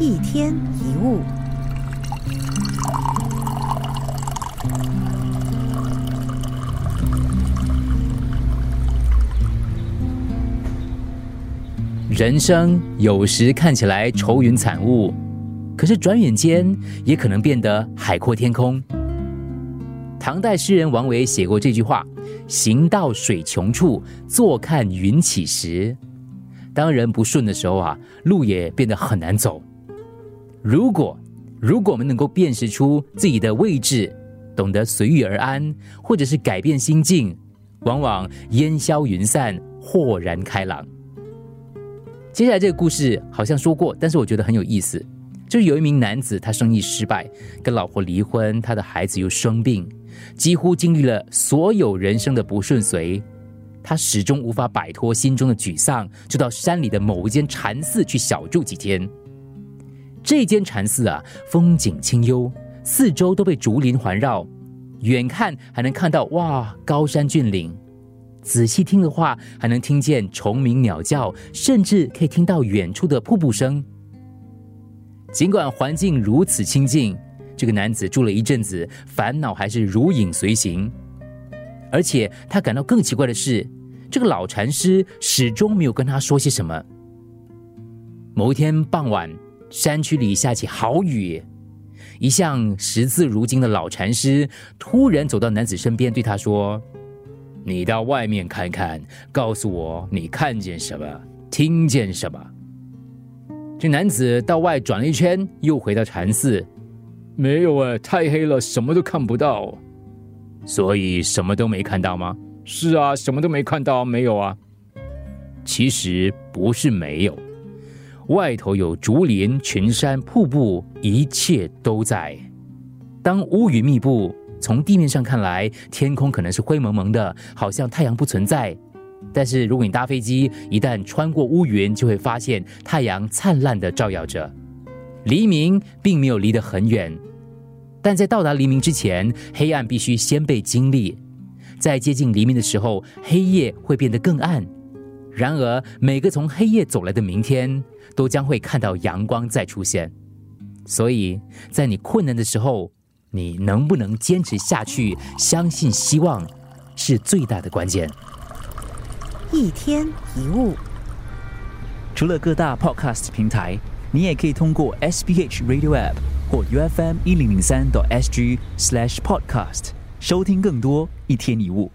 一天一物。人生有时看起来愁云惨雾，可是转眼间也可能变得海阔天空。唐代诗人王维写过这句话：“行到水穷处，坐看云起时。”当人不顺的时候啊，路也变得很难走。如果如果我们能够辨识出自己的位置，懂得随遇而安，或者是改变心境，往往烟消云散，豁然开朗。接下来这个故事好像说过，但是我觉得很有意思。就是有一名男子，他生意失败，跟老婆离婚，他的孩子又生病，几乎经历了所有人生的不顺遂。他始终无法摆脱心中的沮丧，就到山里的某一间禅寺去小住几天。这间禅寺啊，风景清幽，四周都被竹林环绕，远看还能看到哇，高山峻岭。仔细听的话，还能听见虫鸣鸟叫，甚至可以听到远处的瀑布声。尽管环境如此清静，这个男子住了一阵子，烦恼还是如影随形。而且他感到更奇怪的是，这个老禅师始终没有跟他说些什么。某一天傍晚，山区里下起好雨，一向识字如金的老禅师突然走到男子身边，对他说。你到外面看看，告诉我你看见什么，听见什么。这男子到外转了一圈，又回到禅寺。没有哎，太黑了，什么都看不到。所以什么都没看到吗？是啊，什么都没看到，没有啊。其实不是没有，外头有竹林、群山、瀑布，一切都在。当乌云密布。从地面上看来，天空可能是灰蒙蒙的，好像太阳不存在。但是如果你搭飞机，一旦穿过乌云，就会发现太阳灿烂的照耀着。黎明并没有离得很远，但在到达黎明之前，黑暗必须先被经历。在接近黎明的时候，黑夜会变得更暗。然而，每个从黑夜走来的明天，都将会看到阳光再出现。所以在你困难的时候，你能不能坚持下去？相信希望是最大的关键。一天一物，除了各大 Podcast 平台，你也可以通过 SBH Radio App 或 UFM 一零零三 SG Slash Podcast 收听更多一天一物。